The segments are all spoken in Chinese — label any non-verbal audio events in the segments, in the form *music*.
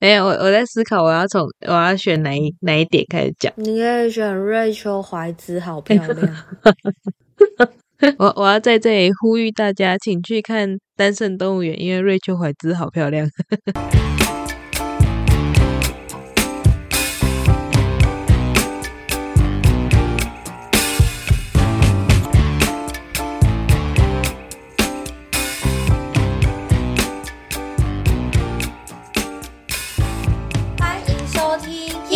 没有，我我在思考，我要从我要选哪一哪一点开始讲。你可以选瑞秋怀兹，好漂亮。*laughs* 我我要在这里呼吁大家，请去看《单身动物园》，因为瑞秋怀兹好漂亮。*laughs*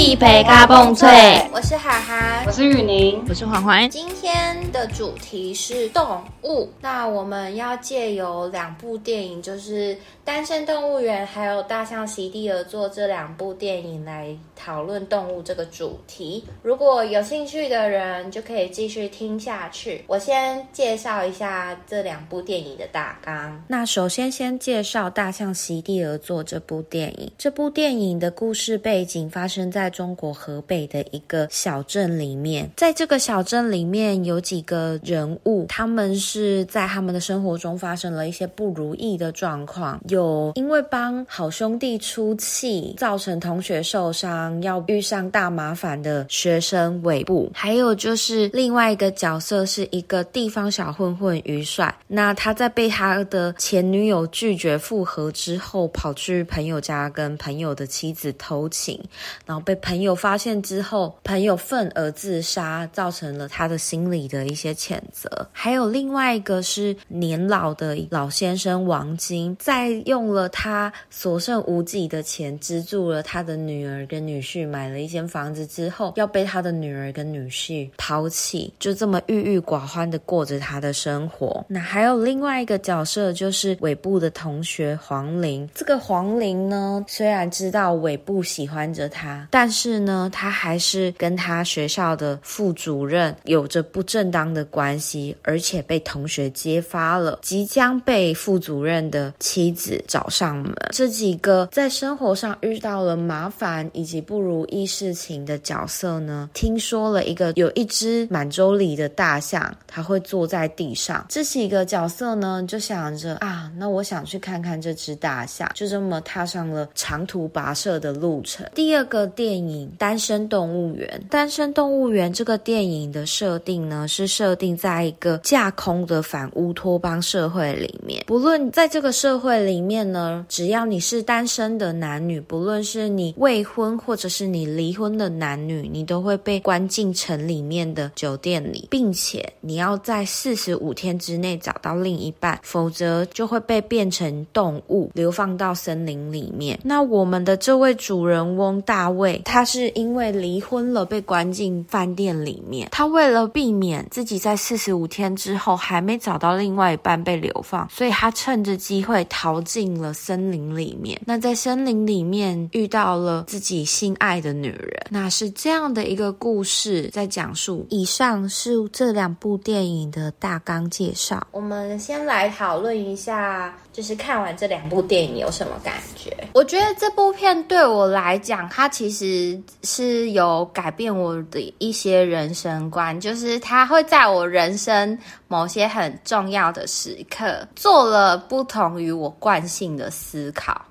一杯咖蹦脆我是涵涵我。是雨宁，我是环环，今天的主题是动物，那我们要借由两部电影，就是《单身动物园》还有《大象席地而坐》这两部电影来讨论动物这个主题。如果有兴趣的人，就可以继续听下去。我先介绍一下这两部电影的大纲。那首先先介绍《大象席地而坐》这部电影。这部电影的故事背景发生在中国河北的一个小镇里面，在这个小镇里面有几个人物，他们是在他们的生活中发生了一些不如意的状况，有因为帮好兄弟出气，造成同学受伤，要遇上大麻烦的学生尾部，还有就是另外一个角色是一个地方小混混于帅，那他在被他的前女友拒绝复合之后，跑去朋友家跟朋友的妻子偷情，然后被朋友发现之后，朋友愤而自杀，造成了他的心理的一些谴责。还有另外一个是年老的老先生王金，在用了他所剩无几的钱资助了他的女儿跟女婿买了一间房子之后，要被他的女儿跟女婿抛弃，就这么郁郁寡欢的过着他的生活。那还有另外一个角色就是尾部的同学黄玲，这个黄玲呢，虽然知道尾部喜欢着他，但是呢，他还是跟他学校的副主任有着不正当的关系，而且被同学揭发了，即将被副主任的妻子找上门。这几个在生活上遇到了麻烦以及不如意事情的角色呢，听说了一个有一只满洲里的大象，它会坐在地上。这几个角色呢，就想着啊，那我想去看看这只大象，就这么踏上了长途跋涉的路程。第二个电影《单身动物园》，《单身动物园》这个电影的设定呢，是设定在一个架空的反乌托邦社会里面。不论在这个社会里面呢，只要你是单身的男女，不论是你未婚或者是你离婚的男女，你都会被关进城里面的酒店里，并且你要在四十五天之内找到另一半，否则就会被变成动物，流放到森林里面。那我们的这位主人翁大卫，他是因为离婚了，被关进饭店里面。他为了避免自己在四十五天之后还没找到另外一半被流放，所以他趁着机会逃进了森林里面。那在森林里面遇到了自己心爱的女人，那是这样的一个故事在讲述。以上是这两部电影的大纲介绍。我们先来讨论一下，就是看完这两部电影有什么感觉？我觉得这部片对我来讲，它其实是有改变我的一些人生观，就是它会在我人生某些很重要的时刻做了不同于我惯性的思考。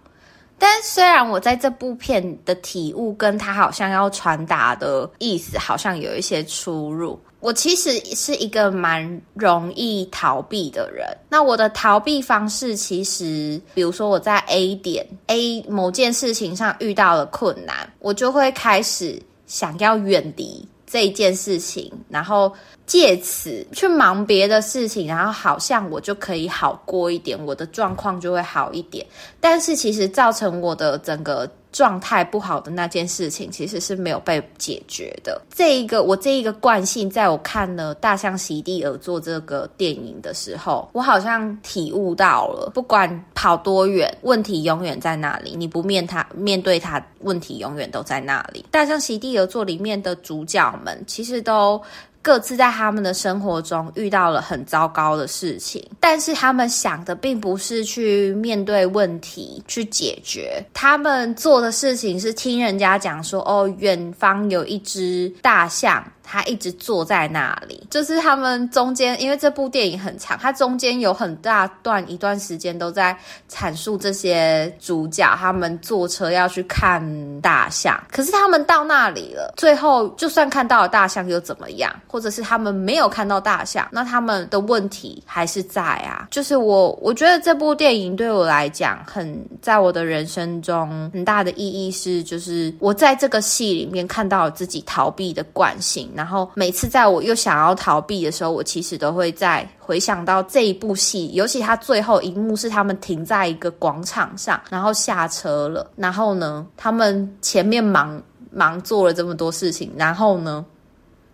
但虽然我在这部片的体悟跟他好像要传达的意思好像有一些出入，我其实是一个蛮容易逃避的人。那我的逃避方式其实，比如说我在 A 点 A 某件事情上遇到了困难，我就会开始想要远离这一件事情，然后借此去忙别的事情，然后好像我就可以好过一点，我的状况就会好一点。但是其实造成我的整个状态不好的那件事情，其实是没有被解决的。这一个我这一个惯性，在我看了《大象席地而坐》这个电影的时候，我好像体悟到了，不管跑多远，问题永远在那里。你不面它，面对它，问题永远都在那里。《大象席地而坐》里面的主角们，其实都。各自在他们的生活中遇到了很糟糕的事情，但是他们想的并不是去面对问题去解决，他们做的事情是听人家讲说，哦，远方有一只大象。他一直坐在那里，就是他们中间，因为这部电影很长，它中间有很大段一段时间都在阐述这些主角他们坐车要去看大象，可是他们到那里了，最后就算看到了大象又怎么样？或者是他们没有看到大象，那他们的问题还是在啊。就是我，我觉得这部电影对我来讲，很在我的人生中很大的意义是，就是我在这个戏里面看到了自己逃避的惯性。然后每次在我又想要逃避的时候，我其实都会在回想到这一部戏，尤其他最后一幕是他们停在一个广场上，然后下车了，然后呢，他们前面忙忙做了这么多事情，然后呢，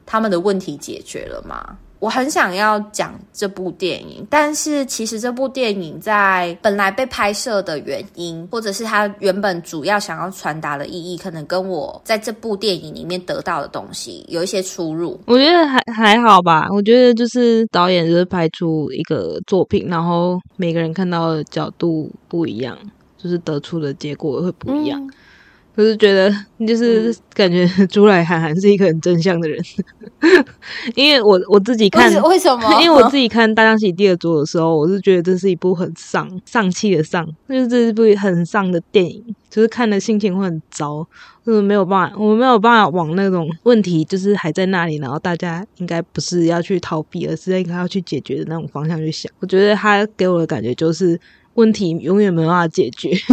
他们的问题解决了吗？我很想要讲这部电影，但是其实这部电影在本来被拍摄的原因，或者是它原本主要想要传达的意义，可能跟我在这部电影里面得到的东西有一些出入。我觉得还还好吧，我觉得就是导演就是拍出一个作品，然后每个人看到的角度不一样，就是得出的结果会不一样。就是觉得，就是感觉 *laughs* 朱来涵涵是一个很真相的人，*laughs* 因为我我自己看为什么？*laughs* 因为我自己看《大象席地而坐》的时候，我是觉得这是一部很丧丧气的丧，就是这是部很丧的电影，就是看的心情会很糟，就是没有办法，我没有办法往那种问题就是还在那里，然后大家应该不是要去逃避，而是应该要去解决的那种方向去想。我觉得他给我的感觉就是问题永远没办法解决。*laughs*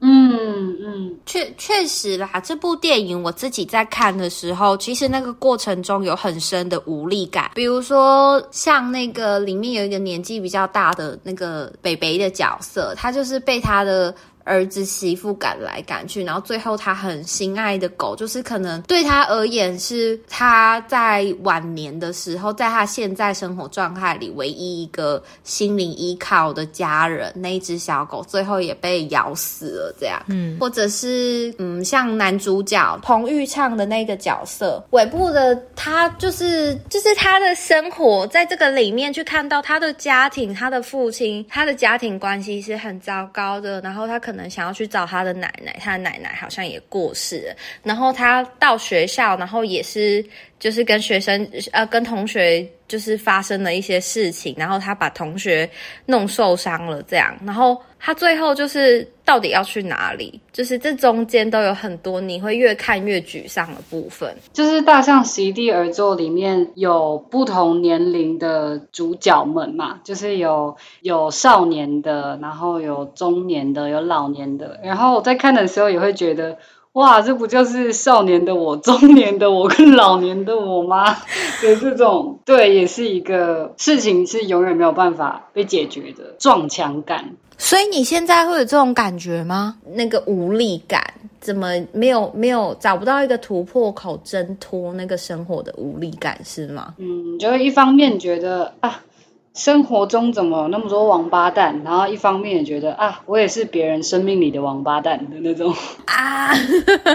嗯嗯，确确实啦，这部电影我自己在看的时候，其实那个过程中有很深的无力感。比如说，像那个里面有一个年纪比较大的那个北北的角色，他就是被他的。儿子媳妇赶来赶去，然后最后他很心爱的狗，就是可能对他而言是他在晚年的时候，在他现在生活状态里唯一一个心灵依靠的家人。那一只小狗最后也被咬死了，这样。嗯，或者是嗯，像男主角彭昱畅的那个角色，尾部的他就是就是他的生活在这个里面去看到他的家庭，他的父亲，他的家庭关系是很糟糕的，然后他可。可能想要去找他的奶奶，他的奶奶好像也过世了。然后他到学校，然后也是就是跟学生呃跟同学就是发生了一些事情，然后他把同学弄受伤了，这样。然后他最后就是到底要去哪里？就是这中间都有很多你会越看越沮丧的部分。就是大象席地而坐里面有不同年龄的主角们嘛，就是有有少年的，然后有中年的，有老年的。然后我在看的时候也会觉得。哇，这不就是少年的我、中年的我跟老年的我吗？的这种，对，也是一个事情，是永远没有办法被解决的撞墙感。所以你现在会有这种感觉吗？那个无力感，怎么没有没有找不到一个突破口挣脱那个生活的无力感是吗？嗯，就一方面觉得啊。生活中怎么那么多王八蛋？然后一方面也觉得啊，我也是别人生命里的王八蛋的那种啊，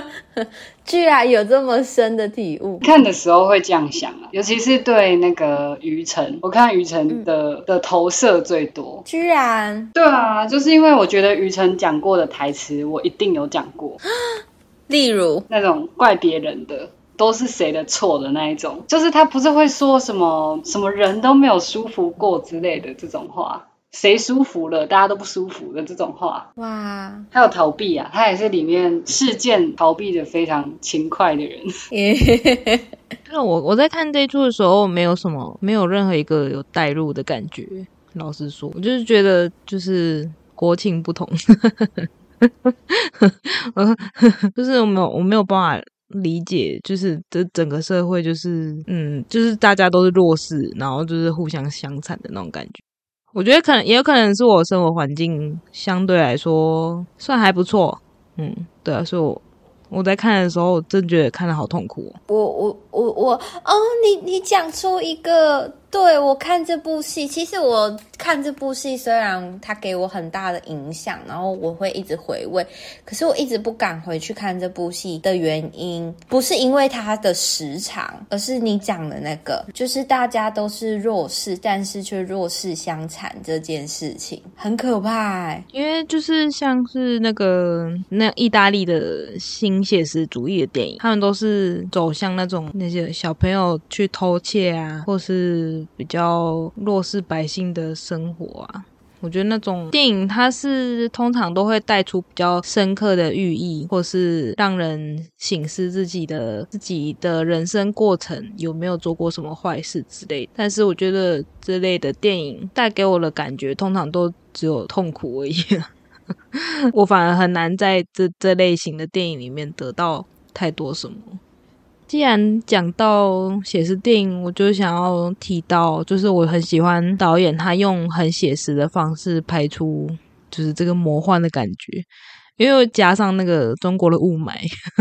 *laughs* 居然有这么深的体悟。看的时候会这样想啊，尤其是对那个于晨，我看于晨的的投射最多。居然？对啊，就是因为我觉得于晨讲过的台词，我一定有讲过。*gasps* 例如那种怪别人的。都是谁的错的那一种，就是他不是会说什么什么人都没有舒服过之类的这种话，谁舒服了，大家都不舒服的这种话。哇，还有逃避啊，他也是里面事件逃避的非常勤快的人。*laughs* 那我我在看这一出的时候，没有什么，没有任何一个有代入的感觉。老实说，我就是觉得就是国情不同，*laughs* 就是我没有我没有办法。理解就是这整个社会就是嗯，就是大家都是弱势，然后就是互相相残的那种感觉。我觉得可能也有可能是我生活环境相对来说算还不错，嗯，对啊，所以我我在看的时候真觉得看的好痛苦。我我我我哦，你你讲出一个对我看这部戏，其实我看这部戏，虽然它给我很大的影响，然后我会一直回味，可是我一直不敢回去看这部戏的原因，不是因为它的时长，而是你讲的那个，就是大家都是弱势，但是却弱势相残这件事情，很可怕、因为就是像是那个那意大利的新写实主义的电影，他们都是走向那种那些小朋友去偷窃啊，或是比较弱势百姓的生活啊。我觉得那种电影，它是通常都会带出比较深刻的寓意，或是让人醒思自己的自己的人生过程有没有做过什么坏事之类。但是我觉得这类的电影带给我的感觉，通常都只有痛苦而已。*laughs* 我反而很难在这这类型的电影里面得到太多什么。既然讲到写实电影，我就想要提到，就是我很喜欢导演他用很写实的方式拍出，就是这个魔幻的感觉，因为加上那个中国的雾霾，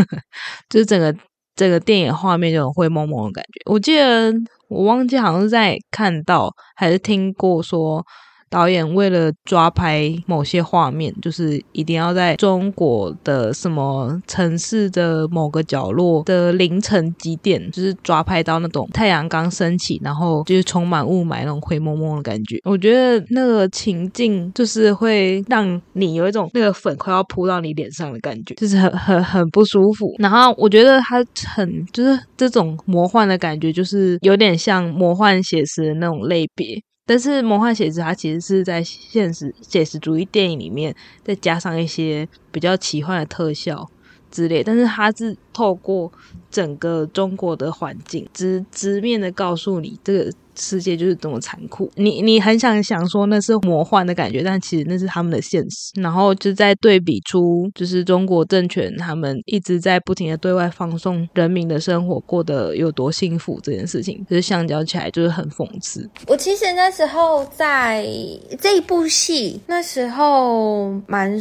*laughs* 就是整个整个电影画面就很灰蒙蒙的感觉。我记得我忘记好像是在看到还是听过说。导演为了抓拍某些画面，就是一定要在中国的什么城市的某个角落的凌晨几点，就是抓拍到那种太阳刚升起，然后就是充满雾霾那种灰蒙蒙的感觉。我觉得那个情境就是会让你有一种那个粉快要扑到你脸上的感觉，就是很很很不舒服。然后我觉得它很就是这种魔幻的感觉，就是有点像魔幻写实的那种类别。但是魔幻写实，它其实是在现实写实主义电影里面再加上一些比较奇幻的特效之类，但是他是透过整个中国的环境直直面的告诉你这个世界就是这么残酷。你你很想想说那是魔幻的感觉，但其实那是他们的现实。然后就在对比出，就是中国政权他们一直在不停的对外放送人民的生活过得有多幸福这件事情，就是相较起来就是很讽刺。我其实那时候在这一部戏，那时候蛮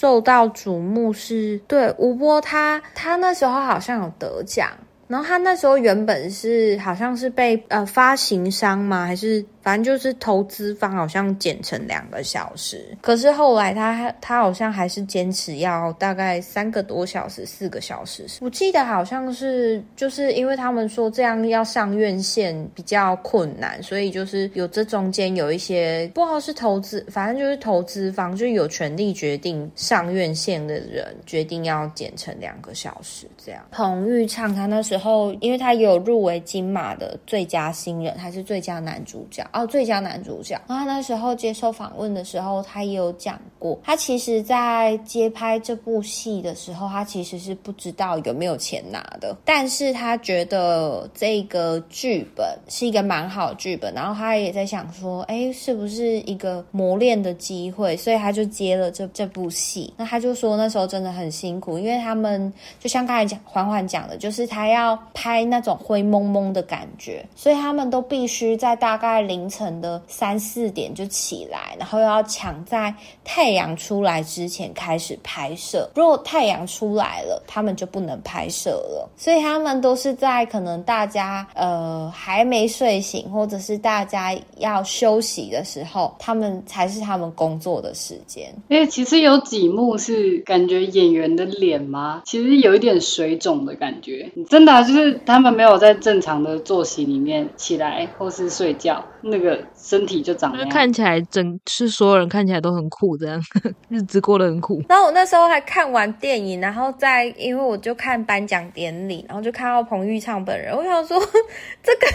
受到瞩目是，对吴波他他那时候好像有得奖，然后他那时候原本是好像是被呃发行商吗？还是反正就是投资方好像减成两个小时，可是后来他他好像还是坚持要大概三个多小时、四个小时。我记得好像是就是因为他们说这样要上院线比较困难，所以就是有这中间有一些不知道是投资，反正就是投资方就有权利决定上院线的人决定要减成两个小时这样。彭昱畅他那时候因为他有入围金马的最佳新人还是最佳男主角。哦，最佳男主角。然后那时候接受访问的时候，他也有讲过，他其实，在接拍这部戏的时候，他其实是不知道有没有钱拿的，但是他觉得这个剧本是一个蛮好剧本，然后他也在想说，哎，是不是一个磨练的机会，所以他就接了这这部戏。那他就说那时候真的很辛苦，因为他们就像刚才讲缓缓讲的，就是他要拍那种灰蒙蒙的感觉，所以他们都必须在大概零。凌晨的三四点就起来，然后又要抢在太阳出来之前开始拍摄。如果太阳出来了，他们就不能拍摄了。所以他们都是在可能大家呃还没睡醒，或者是大家要休息的时候，他们才是他们工作的时间。因为其实有几幕是感觉演员的脸吗？其实有一点水肿的感觉，真的就是他们没有在正常的作息里面起来或是睡觉。那个身体就长，就看起来整是所有人看起来都很酷，这样 *laughs* 日子过得很苦。然后我那时候还看完电影，然后在因为我就看颁奖典礼，然后就看到彭昱畅本人，我想说 *laughs* 这个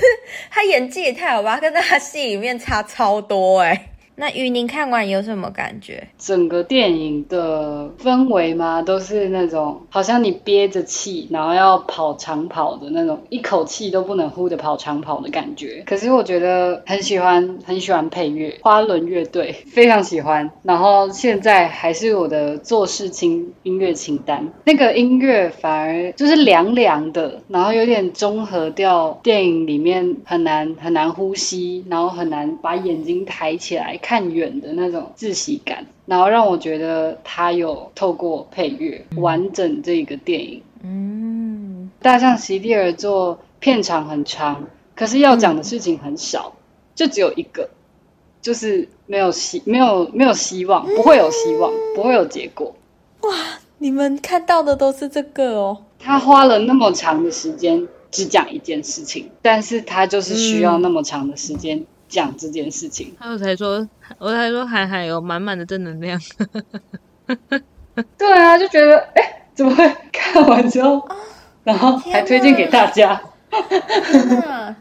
他演技也太好吧，跟他戏里面差超多哎。那雨宁看完有什么感觉？整个电影的氛围嘛，都是那种好像你憋着气，然后要跑长跑的那种，一口气都不能呼的跑长跑的感觉。可是我觉得很喜欢，很喜欢配乐，花轮乐队非常喜欢。然后现在还是我的做事清音乐清单，那个音乐反而就是凉凉的，然后有点综合掉电影里面很难很难呼吸，然后很难把眼睛抬起来。看远的那种窒息感，然后让我觉得他有透过配乐完整这个电影。嗯，大象席地而坐，片长很长，可是要讲的事情很少。就只有一个，就是没有希没有没有希望，不会有希望，不会有结果。哇你们看到的都是这个哦。他花了那么长的时间只讲一件事情，但是他就是需要那么长的时间讲这件事情。他有才说，我才说海海有满满的正能量。*laughs* 对啊，就觉得哎，怎么会看完之后，然后还推荐给大家？*laughs*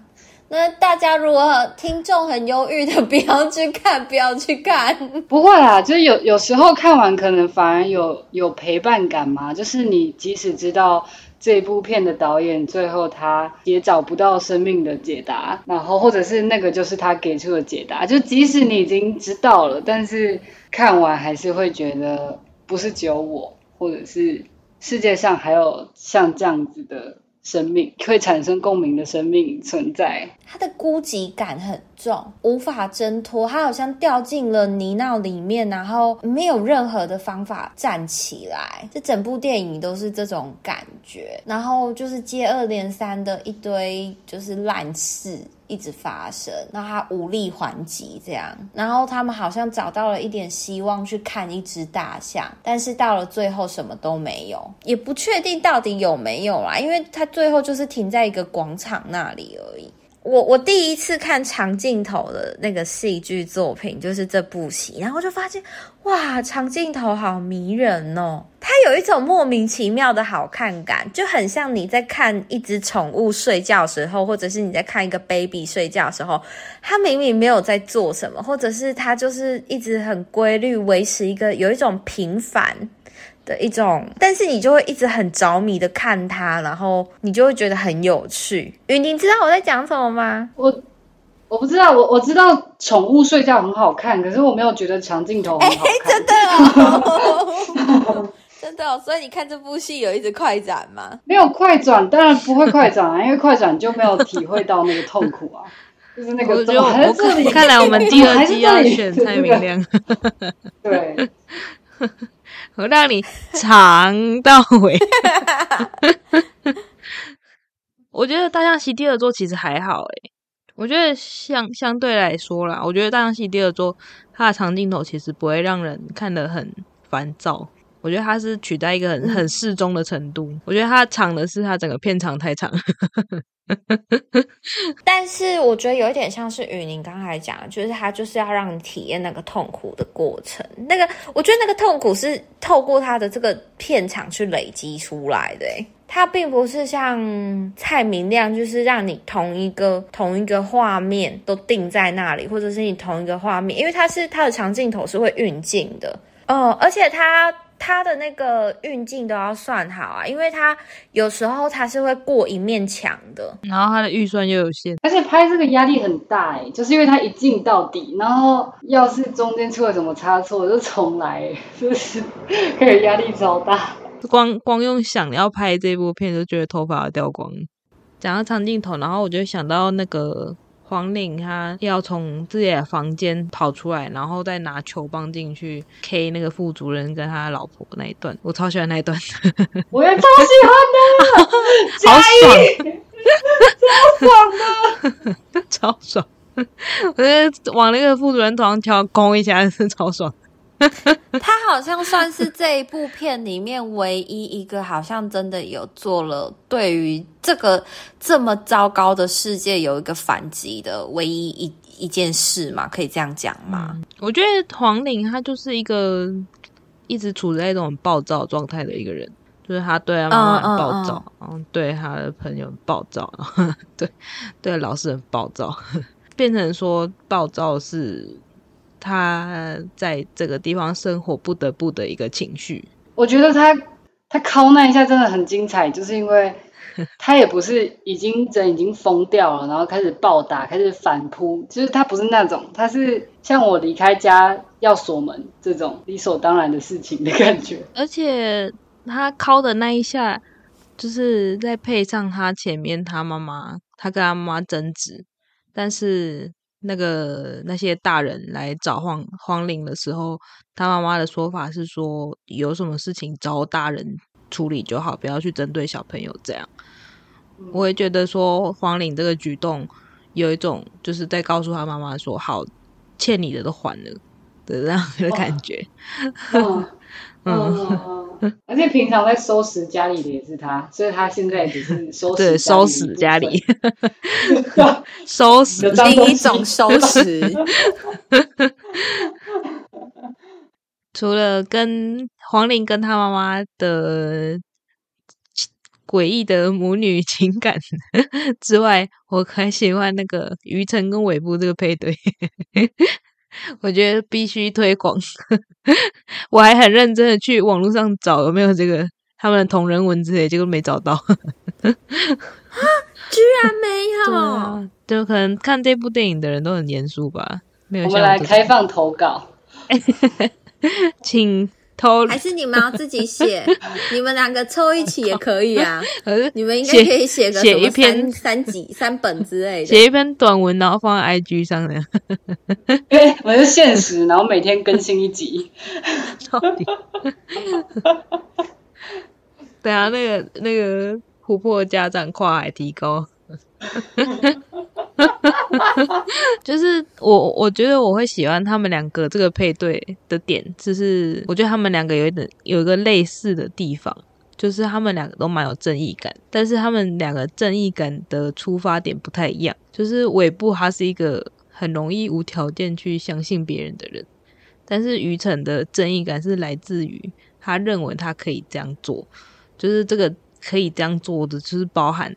那大家如果听众很忧郁的，不要去看，不要去看。不会啦，就是有有时候看完可能反而有有陪伴感嘛，就是你即使知道这部片的导演最后他也找不到生命的解答，然后或者是那个就是他给出的解答，就即使你已经知道了，但是看完还是会觉得不是只有我，或者是世界上还有像这样子的生命会产生共鸣的生命存在。他的孤寂感很重，无法挣脱，他好像掉进了泥淖里面，然后没有任何的方法站起来。这整部电影都是这种感觉，然后就是接二连三的一堆就是烂事一直发生，然后他无力还击这样，然后他们好像找到了一点希望去看一只大象，但是到了最后什么都没有，也不确定到底有没有啦，因为他最后就是停在一个广场那里而已。我我第一次看长镜头的那个戏剧作品就是这部戏，然后就发现哇，长镜头好迷人哦，它有一种莫名其妙的好看感，就很像你在看一只宠物睡觉时候，或者是你在看一个 baby 睡觉时候，它明明没有在做什么，或者是它就是一直很规律维持一个有一种平凡。的一种，但是你就会一直很着迷的看它，然后你就会觉得很有趣。云婷知道我在讲什么吗？我我不知道，我我知道宠物睡觉很好看，可是我没有觉得长镜头很好看。*laughs* 真的哦，真的哦，所以你看这部戏有一直快转吗？没有快转，当然不会快转啊，*laughs* 因为快转就没有体会到那个痛苦啊，*laughs* 就是那个我觉得还在这里我看来我们第二季要选蔡明亮，对，我让你尝到尾。*laughs* 我觉得大象席第二座其实还好诶，我觉得相相对来说啦，我觉得大象席第二座它的长镜头其实不会让人看得很烦躁。我觉得它是取代一个很很适中的程度。我觉得它长的是它整个片长太长。*laughs* 但是我觉得有一点像是雨宁刚才讲，就是他就是要让你体验那个痛苦的过程。那个我觉得那个痛苦是透过他的这个片场去累积出来的。诶它并不是像蔡明亮，就是让你同一个同一个画面都定在那里，或者是你同一个画面，因为它是它的长镜头是会运镜的，哦，而且它它的那个运镜都要算好啊，因为它有时候它是会过一面墙的，然后它的预算又有限，而且拍这个压力很大哎，就是因为它一镜到底，然后要是中间出了什么差错就重来，*laughs* 就是可以压力超大。光光用想要拍这部片就觉得头发要掉光。讲到长镜头，然后我就想到那个黄岭，他要从自己的房间跑出来，然后再拿球棒进去 K 那个副主任跟他老婆那一段，我超喜欢那一段，我也超喜欢的，*laughs* 好爽，*laughs* 超爽的，超爽！我觉得往那个副主任头上敲攻一下是超爽。*laughs* 他好像算是这一部片里面唯一一个，好像真的有做了对于这个这么糟糕的世界有一个反击的唯一一一件事嘛？可以这样讲吗？我觉得黄玲他就是一个一直处在一种暴躁状态的一个人，就是他对他妈妈很暴躁，然后对他的朋友很暴躁，然 *laughs* 后对对老师很暴躁，*laughs* 变成说暴躁是。他在这个地方生活不得不的一个情绪，我觉得他他敲那一下真的很精彩，就是因为 *laughs* 他也不是已经人已经疯掉了，然后开始暴打，开始反扑，就是他不是那种，他是像我离开家要锁门这种理所当然的事情的感觉。而且他敲的那一下，就是再配上他前面他妈妈，他跟他妈妈争执，但是。那个那些大人来找黄黄玲的时候，他妈妈的说法是说，有什么事情找大人处理就好，不要去针对小朋友。这样，我也觉得说黄玲这个举动有一种就是在告诉他妈妈说：“好，欠你的都还了”的这样的感觉。嗯 *laughs* 嗯，而且平常在收拾家里的也是他，所以他现在只是收拾对收拾家里，收拾另一种收拾。除了跟黄玲跟她妈妈的诡异的母女情感之外，我很喜欢那个于晨跟尾部这个配对。*laughs* 我觉得必须推广，*laughs* 我还很认真的去网络上找有没有这个他们的同人文之类，结果没找到。*laughs* 居然没有，就可能看这部电影的人都很严肃吧。没有，我们来开放投稿，请。偷还是你们要自己写？*laughs* 你们两个凑一起也可以啊。*laughs* 你们应该可以写个写一篇三集三本之类的，写一篇短文，然后放在 IG 上的。对，*laughs* 我是现实，然后每天更新一集。对啊，那个那个琥珀家长跨海提高。*laughs* 就是我，我觉得我会喜欢他们两个这个配对的点，就是我觉得他们两个有一点有一个类似的地方，就是他们两个都蛮有正义感，但是他们两个正义感的出发点不太一样。就是尾部他是一个很容易无条件去相信别人的人，但是愚蠢的正义感是来自于他认为他可以这样做，就是这个可以这样做的，就是包含。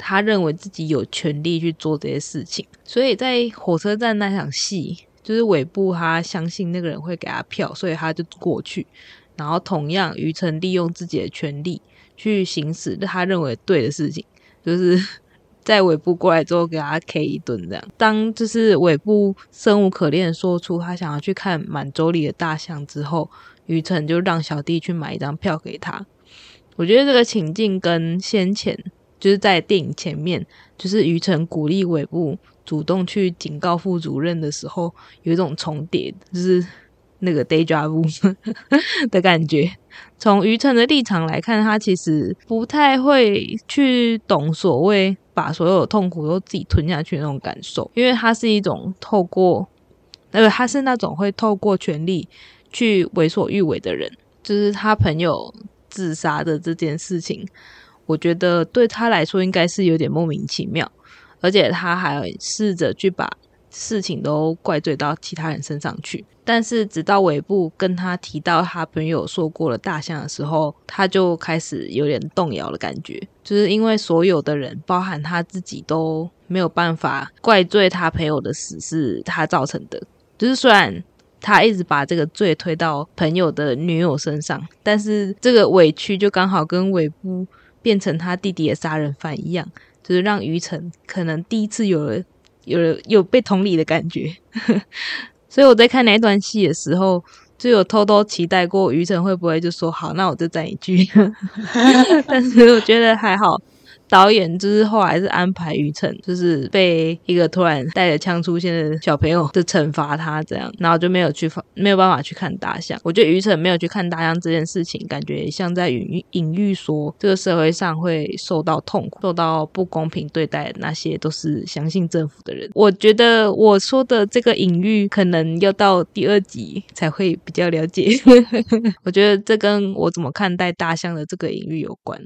他认为自己有权利去做这些事情，所以在火车站那场戏，就是尾部他相信那个人会给他票，所以他就过去。然后同样，于晨利用自己的权利去行使他认为对的事情，就是 *laughs* 在尾部过来之后给他 K 一顿这样。当就是尾部生无可恋说出他想要去看满洲里的大象之后，于晨就让小弟去买一张票给他。我觉得这个情境跟先前。就是在电影前面，就是于晨鼓励尾部主动去警告副主任的时候，有一种重叠，就是那个 deja vu *laughs* 的感觉。从于晨的立场来看，他其实不太会去懂所谓把所有痛苦都自己吞下去那种感受，因为他是一种透过，呃，他是那种会透过权力去为所欲为的人。就是他朋友自杀的这件事情。我觉得对他来说应该是有点莫名其妙，而且他还试着去把事情都怪罪到其他人身上去。但是直到尾部跟他提到他朋友说过了大象的时候，他就开始有点动摇的感觉，就是因为所有的人，包含他自己，都没有办法怪罪他朋友的死是他造成的。就是虽然他一直把这个罪推到朋友的女友身上，但是这个委屈就刚好跟尾部。变成他弟弟的杀人犯一样，就是让于晨可能第一次有了有了有被同理的感觉。*laughs* 所以我在看那一段戏的时候，就有偷偷期待过于晨会不会就说好，那我就赞一句。*laughs* 但是我觉得还好。导演就是后来是安排于晨，就是被一个突然带着枪出现的小朋友的惩罚他这样，然后就没有去没有办法去看大象。我觉得于晨没有去看大象这件事情，感觉像在隐隐喻说这个社会上会受到痛苦、受到不公平对待，那些都是相信政府的人。我觉得我说的这个隐喻可能要到第二集才会比较了解。*laughs* 我觉得这跟我怎么看待大象的这个隐喻有关。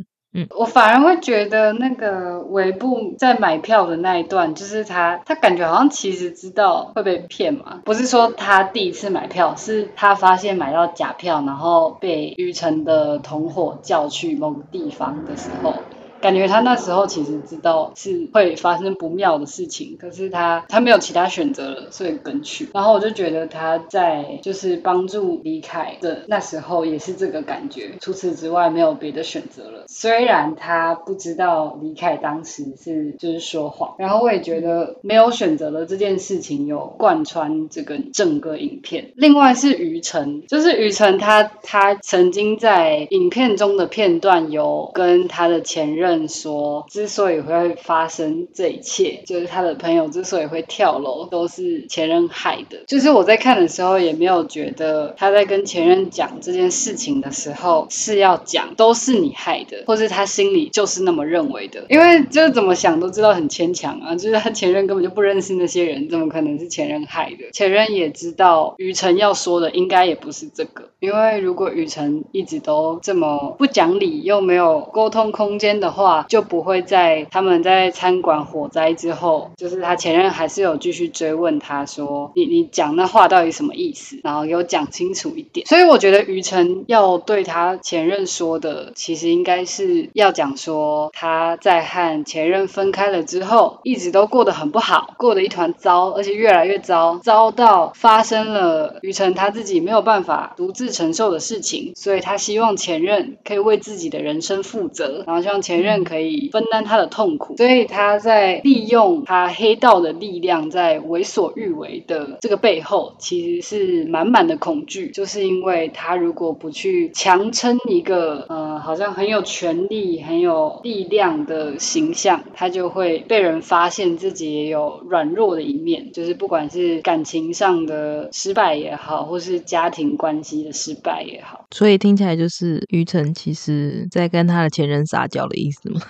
我反而会觉得那个尾部在买票的那一段，就是他，他感觉好像其实知道会被骗嘛。不是说他第一次买票，是他发现买到假票，然后被雨辰的同伙叫去某个地方的时候。感觉他那时候其实知道是会发生不妙的事情，可是他他没有其他选择了，所以跟去。然后我就觉得他在就是帮助李凯的那时候也是这个感觉，除此之外没有别的选择了。虽然他不知道李凯当时是就是说谎，然后我也觉得没有选择了这件事情有贯穿这个整个影片。另外是于晨，就是于晨他他曾经在影片中的片段有跟他的前任。认说，之所以会发生这一切，就是他的朋友之所以会跳楼，都是前任害的。就是我在看的时候，也没有觉得他在跟前任讲这件事情的时候是要讲都是你害的，或是他心里就是那么认为的。因为就是怎么想都知道很牵强啊，就是他前任根本就不认识那些人，怎么可能是前任害的？前任也知道雨辰要说的应该也不是这个，因为如果雨辰一直都这么不讲理，又没有沟通空间的话，话就不会在他们在餐馆火灾之后，就是他前任还是有继续追问他说，你你讲那话到底什么意思？然后有讲清楚一点。所以我觉得于晨要对他前任说的，其实应该是要讲说他在和前任分开了之后，一直都过得很不好，过得一团糟，而且越来越糟，糟到发生了于晨他自己没有办法独自承受的事情，所以他希望前任可以为自己的人生负责，然后希望前任可以分担他的痛苦，所以他在利用他黑道的力量，在为所欲为的这个背后，其实是满满的恐惧，就是因为他如果不去强撑一个呃好像很有权力、很有力量的形象，他就会被人发现自己也有软弱的一面，就是不管是感情上的失败也好，或是家庭关系的失败也好，所以听起来就是于晨其实在跟他的前任撒娇的意思吗？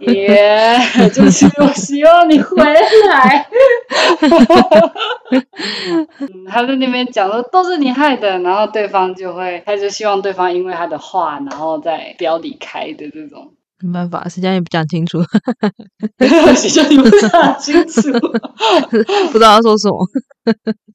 耶，*laughs* 就是我希望你回来。*laughs* 嗯，他在那边讲说都是你害的，然后对方就会，他就希望对方因为他的话，然后再不要离开的这种。没办法，谁叫你不讲清楚，谁叫你不讲清楚，*laughs* 不知道要说什么。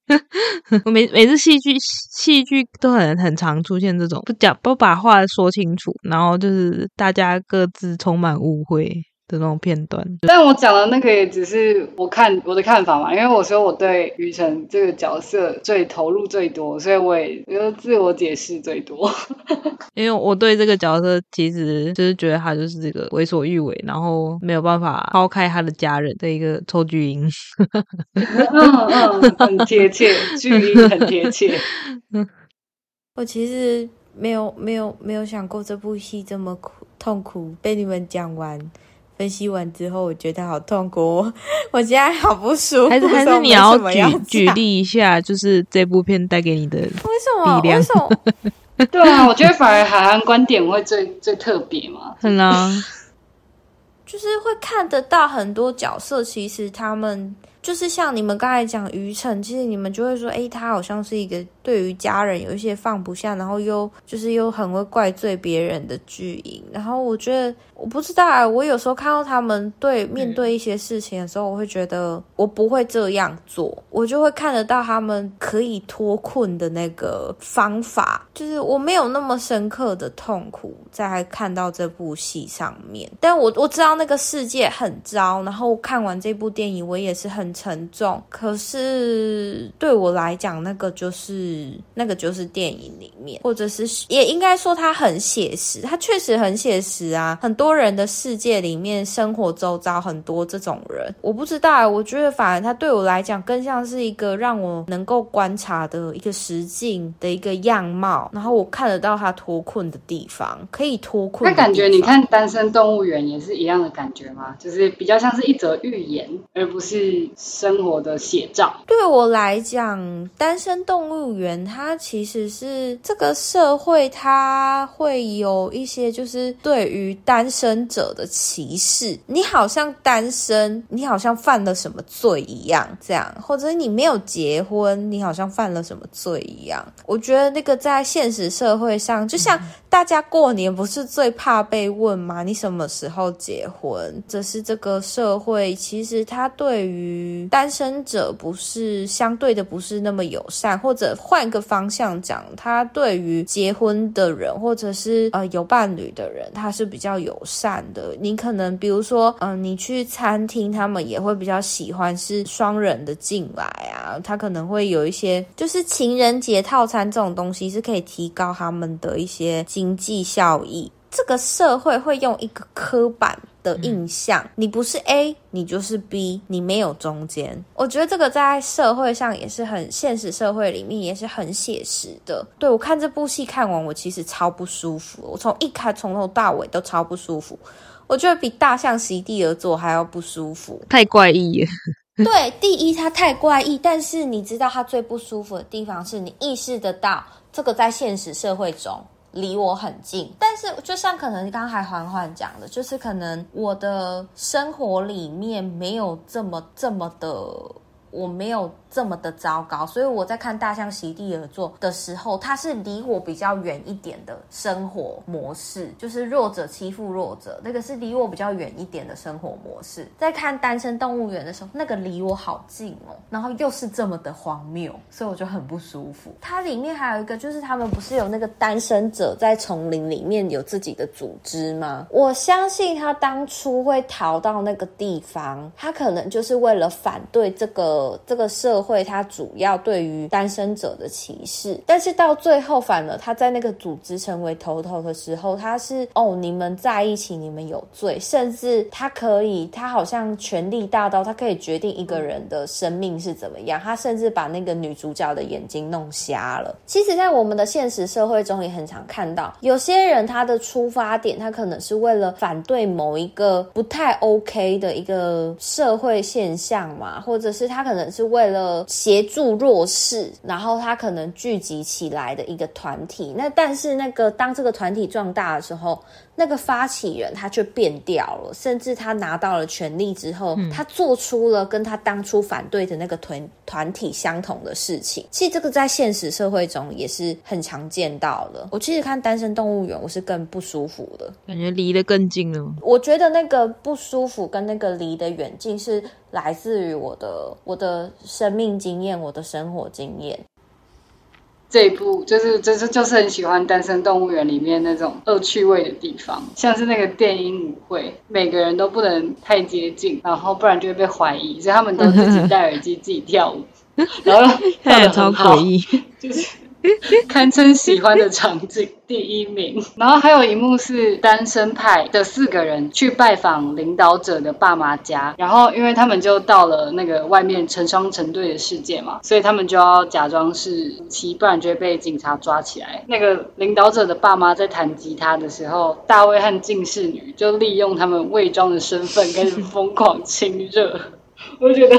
*laughs* 我每每次戏剧戏剧都很很常出现这种不讲不把话说清楚，然后就是大家各自充满误会。的那种片段，但我讲的那个也只是我看我的看法嘛，因为我说我对于晨这个角色最投入最多，所以我也就自我解释最多。*laughs* 因为我对这个角色其实就是觉得他就是这个为所欲为，然后没有办法抛开他的家人的一个臭巨婴。嗯嗯，很贴切，巨婴很贴切。*laughs* 我其实没有没有没有想过这部戏这么苦痛苦，被你们讲完。分析完之后，我觉得好痛苦，*laughs* 我现在好不舒服。还是还是你要举举例一下，就是这部片带给你的为什么？为什么？*laughs* 对啊，我觉得反而海岸观点会最最特别嘛。很啊，*laughs* 就是会看得到很多角色，其实他们就是像你们刚才讲愚蠢，其实你们就会说，哎，他好像是一个。对于家人有一些放不下，然后又就是又很会怪罪别人的巨婴，然后我觉得我不知道啊，我有时候看到他们对面对一些事情的时候，我会觉得我不会这样做，我就会看得到他们可以脱困的那个方法，就是我没有那么深刻的痛苦在看到这部戏上面，但我我知道那个世界很糟，然后看完这部电影我也是很沉重，可是对我来讲那个就是。那个就是电影里面，或者是也应该说它很写实，它确实很写实啊。很多人的世界里面，生活周遭很多这种人，我不知道，我觉得反而他对我来讲更像是一个让我能够观察的一个实境的一个样貌，然后我看得到他脱困的地方，可以脱困。那感觉你看《单身动物园》也是一样的感觉吗？就是比较像是一则寓言，而不是生活的写照。对我来讲，《单身动物园》。它其实是这个社会，它会有一些就是对于单身者的歧视。你好像单身，你好像犯了什么罪一样，这样，或者你没有结婚，你好像犯了什么罪一样。我觉得那个在现实社会上，就像大家过年不是最怕被问吗？你什么时候结婚？这是这个社会，其实它对于单身者不是相对的不是那么友善，或者。换个方向讲，他对于结婚的人或者是呃有伴侣的人，他是比较友善的。你可能比如说，嗯，你去餐厅，他们也会比较喜欢是双人的进来啊。他可能会有一些，就是情人节套餐这种东西是可以提高他们的一些经济效益。这个社会会用一个刻板的印象，你不是 A，你就是 B，你没有中间。我觉得这个在社会上也是很现实，社会里面也是很写实的。对我看这部戏看完，我其实超不舒服，我从一开从头到尾都超不舒服。我觉得比大象席地而坐还要不舒服，太怪异了。*laughs* 对，第一它太怪异，但是你知道它最不舒服的地方是你意识得到这个在现实社会中离我很近，但是就像可能刚才缓缓讲的，就是可能我的生活里面没有这么这么的，我没有。这么的糟糕，所以我在看大象席地而坐的时候，它是离我比较远一点的生活模式，就是弱者欺负弱者，那个是离我比较远一点的生活模式。在看单身动物园的时候，那个离我好近哦，然后又是这么的荒谬，所以我就很不舒服。它里面还有一个，就是他们不是有那个单身者在丛林里面有自己的组织吗？我相信他当初会逃到那个地方，他可能就是为了反对这个这个社。会，他主要对于单身者的歧视，但是到最后，反而他在那个组织成为头头的时候，他是哦，你们在一起，你们有罪，甚至他可以，他好像权力大到他可以决定一个人的生命是怎么样，他甚至把那个女主角的眼睛弄瞎了。其实，在我们的现实社会中，也很常看到有些人他的出发点，他可能是为了反对某一个不太 OK 的一个社会现象嘛，或者是他可能是为了。协助弱势，然后他可能聚集起来的一个团体。那但是那个当这个团体壮大的时候，那个发起人他却变掉了，甚至他拿到了权力之后，他做出了跟他当初反对的那个团团体相同的事情。其实这个在现实社会中也是很常见到的。我其实看《单身动物园》，我是更不舒服的，感觉离得更近了。我觉得那个不舒服跟那个离得远近是来自于我的我的生命经验，我的生活经验。这一部就是就是就是很喜欢《单身动物园》里面那种恶趣味的地方，像是那个电音舞会，每个人都不能太接近，然后不然就会被怀疑，所以他们都自己戴耳机自己跳舞，*laughs* 然后 *laughs* 跳的超诡异，就是。*laughs* 堪称喜欢的场景第一名，然后还有一幕是单身派的四个人去拜访领导者的爸妈家，然后因为他们就到了那个外面成双成对的世界嘛，所以他们就要假装是夫妻，不然就会被警察抓起来。那个领导者的爸妈在弹吉他的时候，大卫和近视女就利用他们伪装的身份开始疯狂亲热，*laughs* 我觉得。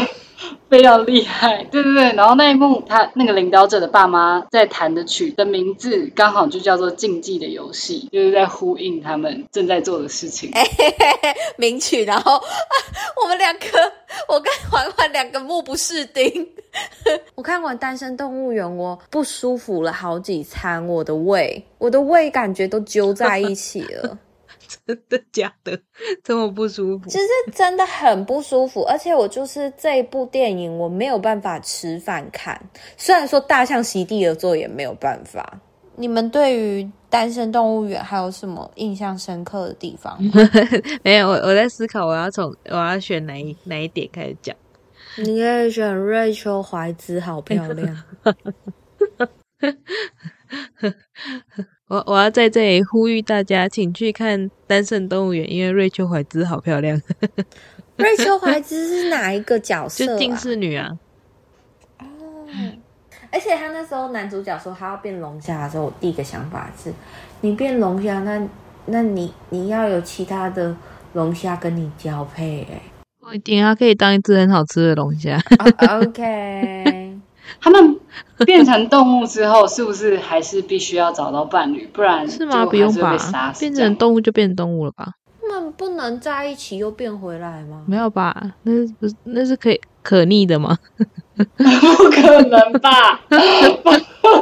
*laughs* 非常厉害，对对对，然后那一幕，他那个领导者的爸妈在弹的曲的名字刚好就叫做《竞技的游戏》，就是在呼应他们正在做的事情。*laughs* 名曲，然后我们两个，我跟环环两个目不识丁。*laughs* 我看完《单身动物园》，我不舒服了好几餐，我的胃，我的胃感觉都揪在一起了。*laughs* 真的假的？这么不舒服？其实真的很不舒服，而且我就是这一部电影，我没有办法吃饭看。虽然说大象席地而坐也没有办法。你们对于《单身动物园》还有什么印象深刻的地方？*laughs* 没有，我我在思考，我要从我要选哪一哪一点开始讲。你可以选瑞秋怀兹，好漂亮。*laughs* 我我要在这里呼吁大家，请去看《单身动物园》，因为瑞秋怀兹好漂亮。瑞秋怀 *laughs* 兹是哪一个角色？就近视女啊。哦，而且他那时候男主角说他要变龙虾的时候，我第一个想法是：你变龙虾，那那你你要有其他的龙虾跟你交配哎。不一定，它可以当一只很好吃的龙虾。OK。他们变成动物之后，是不是还是必须要找到伴侣？不然是吗？不用吧？变成动物就变成动物了吧？他们不能在一起又变回来吗？没有吧？那不是那是可以可逆的吗？*laughs* 不可能吧？不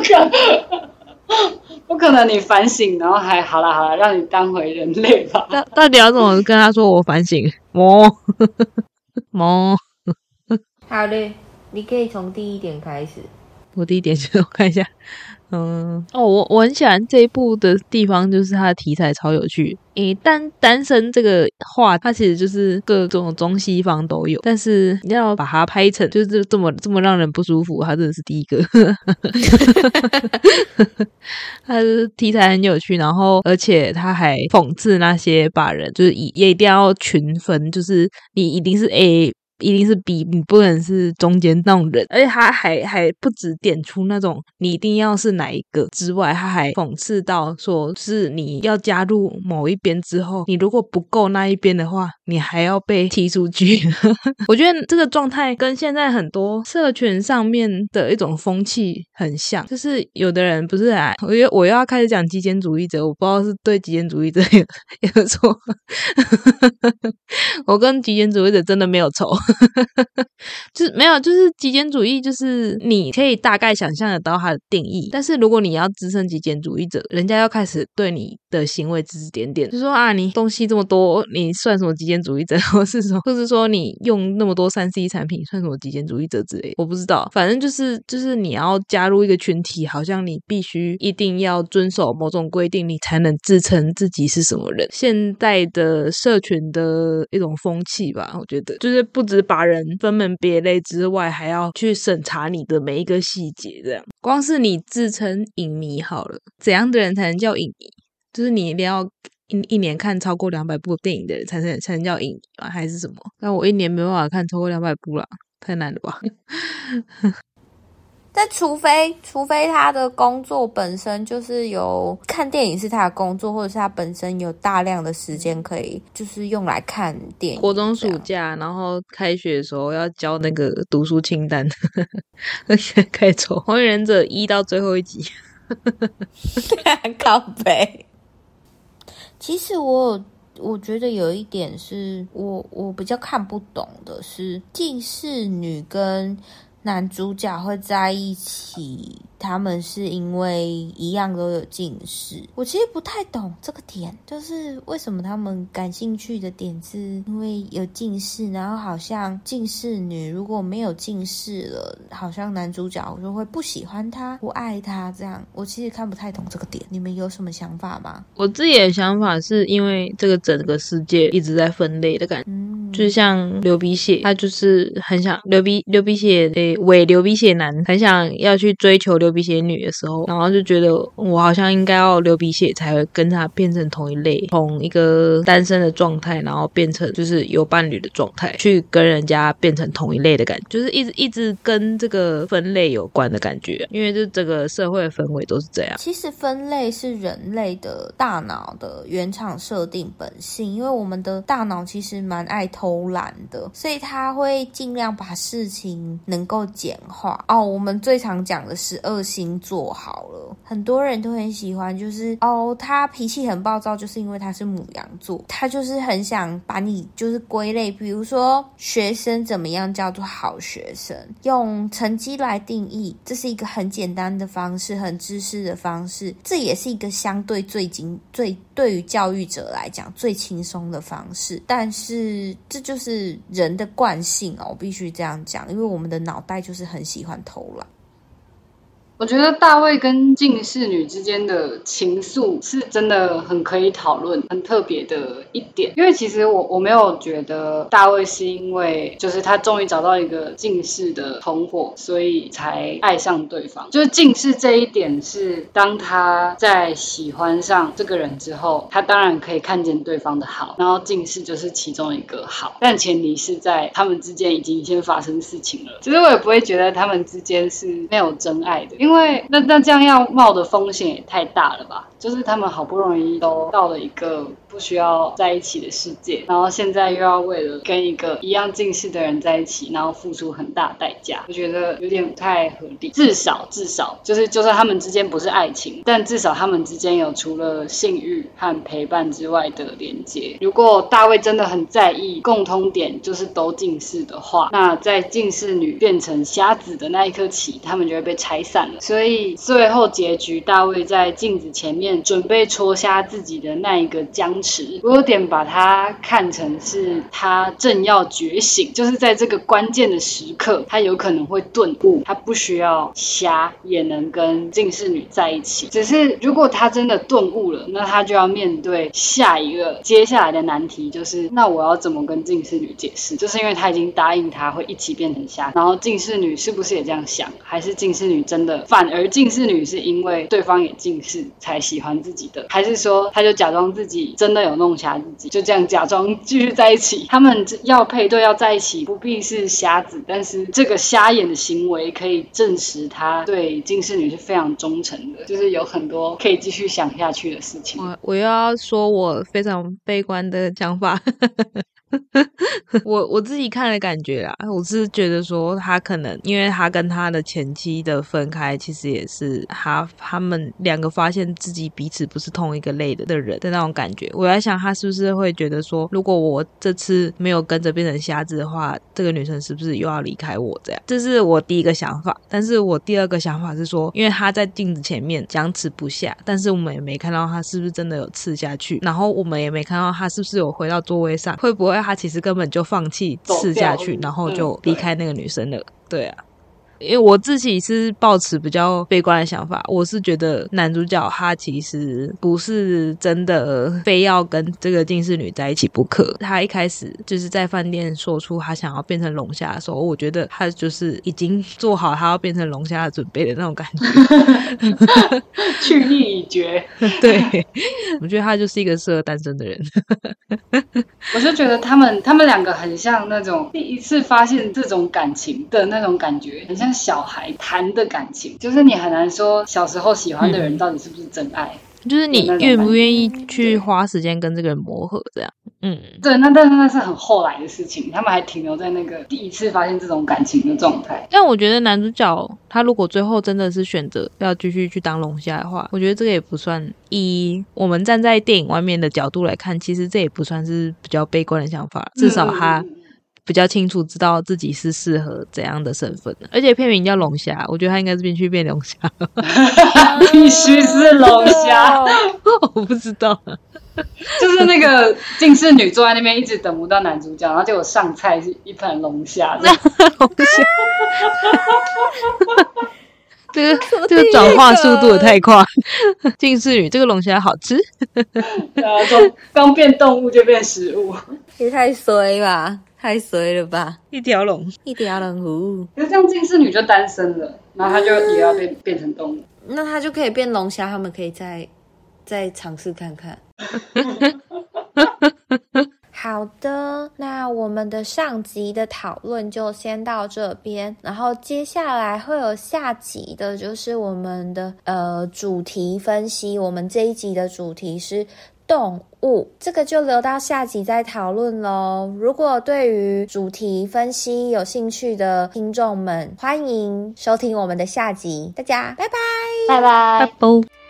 可能不可能！你反省，然后还好了好了，让你当回人类吧？到到底要怎么跟他说？我反省，*laughs* 么么好嘞。你可以从第一点开始。我第一点是我看一下，*laughs* 嗯，哦，我我很喜欢这一部的地方，就是它的题材超有趣。诶，单单身这个话，它其实就是各种中西方都有，但是你要把它拍成就是这么这么让人不舒服，它真的是第一个。*laughs* 它是题材很有趣，然后而且它还讽刺那些把人，就是也也一定要群分，就是你一定是 A。一定是 B，你不能是中间那种人，而且他还还不止点出那种你一定要是哪一个之外，他还讽刺到说是你要加入某一边之后，你如果不够那一边的话，你还要被踢出去。*laughs* 我觉得这个状态跟现在很多社群上面的一种风气很像，就是有的人不是啊，我觉得我又要开始讲极简主义者，我不知道是对极简主义者有 *laughs* 有错，*laughs* 我跟极简主义者真的没有仇。*laughs* 就是没有，就是极简主义，就是你可以大概想象得到它的定义。但是如果你要支撑极简主义者，人家要开始对你的行为指指点点，就说啊，你东西这么多，你算什么极简主义者？*laughs* 或是说，或是说你用那么多三 C 产品，算什么极简主义者之类？我不知道，反正就是就是你要加入一个群体，好像你必须一定要遵守某种规定，你才能自称自己是什么人。现在的社群的一种风气吧，我觉得就是不止。把人分门别类之外，还要去审查你的每一个细节，这样光是你自称影迷好了，怎样的人才能叫影迷？就是你一定要一一年看超过两百部电影的人才能才能叫影迷吗？还是什么？那我一年没办法看超过两百部了，太难了吧？*laughs* 但除非，除非他的工作本身就是有看电影是他的工作，或者是他本身有大量的时间可以就是用来看电影。国中暑假，然后开学的时候要交那个读书清单，而且可以从《火影忍者》一到最后一集，*laughs* *laughs* 靠背。其实我我觉得有一点是我我比较看不懂的是近视女跟。男主角会在一起。他们是因为一样都有近视，我其实不太懂这个点，就是为什么他们感兴趣的点是因为有近视，然后好像近视女如果没有近视了，好像男主角就会不喜欢她、不爱她这样。我其实看不太懂这个点，你们有什么想法吗？我自己的想法是因为这个整个世界一直在分类的感觉，就是像流鼻血，他就是很想流鼻流鼻血伪流鼻血男很想要去追求流。鼻血女的时候，然后就觉得我好像应该要流鼻血才会跟她变成同一类，从一个单身的状态，然后变成就是有伴侣的状态，去跟人家变成同一类的感觉，就是一直一直跟这个分类有关的感觉，因为就整个社会的氛围都是这样。其实分类是人类的大脑的原厂设定本性，因为我们的大脑其实蛮爱偷懒的，所以他会尽量把事情能够简化。哦，我们最常讲的十二。星座好了，很多人都很喜欢，就是哦，他脾气很暴躁，就是因为他是母羊座，他就是很想把你就是归类，比如说学生怎么样叫做好学生，用成绩来定义，这是一个很简单的方式，很知识的方式，这也是一个相对最紧最对于教育者来讲最轻松的方式，但是这就是人的惯性哦，必须这样讲，因为我们的脑袋就是很喜欢偷懒。我觉得大卫跟近视女之间的情愫是真的很可以讨论、很特别的一点。因为其实我我没有觉得大卫是因为就是他终于找到一个近视的同伙，所以才爱上对方。就是近视这一点是当他在喜欢上这个人之后，他当然可以看见对方的好，然后近视就是其中一个好。但前提是在他们之间已经先发生事情了。其实我也不会觉得他们之间是没有真爱的，因为。因为那那这样要冒的风险也太大了吧？就是他们好不容易都到了一个。不需要在一起的世界，然后现在又要为了跟一个一样近视的人在一起，然后付出很大代价，我觉得有点不太合理。至少至少就是，就算他们之间不是爱情，但至少他们之间有除了性欲和陪伴之外的连接。如果大卫真的很在意共通点，就是都近视的话，那在近视女变成瞎子的那一刻起，他们就会被拆散了。所以最后结局，大卫在镜子前面。准备戳瞎自己的那一个僵持，我有点把它看成是他正要觉醒，就是在这个关键的时刻，他有可能会顿悟，他不需要瞎也能跟近视女在一起。只是如果他真的顿悟了，那他就要面对下一个接下来的难题，就是那我要怎么跟近视女解释？就是因为他已经答应他会一起变成瞎，然后近视女是不是也这样想？还是近视女真的反而近视女是因为对方也近视才喜欢自己的？还是说他就假装自己真的有弄瞎自己，就这样假装继续在一起？他们要配对要在一起，不必是瞎子，但是这个瞎眼的行为可以证实他对近视女是非常忠诚的，就是有很多可以继续想下去的事情。我我又要说我非常悲观的想法。*laughs* *laughs* 我我自己看的感觉啊，我是觉得说他可能，因为他跟他的前妻的分开，其实也是他他们两个发现自己彼此不是同一个类的的人的那种感觉。我在想，他是不是会觉得说，如果我这次没有跟着变成瞎子的话，这个女生是不是又要离开我？这样，这是我第一个想法。但是我第二个想法是说，因为他在镜子前面僵持不下，但是我们也没看到他是不是真的有刺下去，然后我们也没看到他是不是有回到座位上，会不会？他其实根本就放弃刺下去，然后就离开那个女生了。对啊。因为我自己是抱持比较悲观的想法，我是觉得男主角他其实不是真的非要跟这个近视女在一起不可。他一开始就是在饭店说出他想要变成龙虾的时候，我觉得他就是已经做好他要变成龙虾的准备的那种感觉，去意已决。对，我觉得他就是一个适合单身的人。我就觉得他们他们两个很像那种第一次发现这种感情的那种感觉，很像。小孩谈的感情，就是你很难说小时候喜欢的人到底是不是真爱，就是你愿不愿意去花时间跟这个人磨合，这样。嗯，对，那但是那是很后来的事情，他们还停留在那个第一次发现这种感情的状态。但我觉得男主角他如果最后真的是选择要继续去当龙虾的话，我觉得这个也不算。以我们站在电影外面的角度来看，其实这也不算是比较悲观的想法，至少他。比较清楚知道自己是适合怎样的身份的，而且片名叫龙虾，我觉得他应该是边去变龙虾，*laughs* 必须是龙虾，*laughs* 我不知道，就是那个近视女坐在那边一直等不到男主角，然后结果上菜是一盘龙虾，龙虾，这个这个转化速度也太快，近视女这个龙虾好吃，啊，从刚变动物就变食物，也太衰吧。太衰了吧！一条龙，一条龙服那这样近视女就单身了，然后她就也要变变成动物，那她就可以变龙虾，他们可以再再尝试看看。*laughs* 好的，那我们的上集的讨论就先到这边，然后接下来会有下集的，就是我们的呃主题分析。我们这一集的主题是。动物，这个就留到下集再讨论喽。如果对于主题分析有兴趣的听众们，欢迎收听我们的下集。大家拜拜，拜拜，拜拜。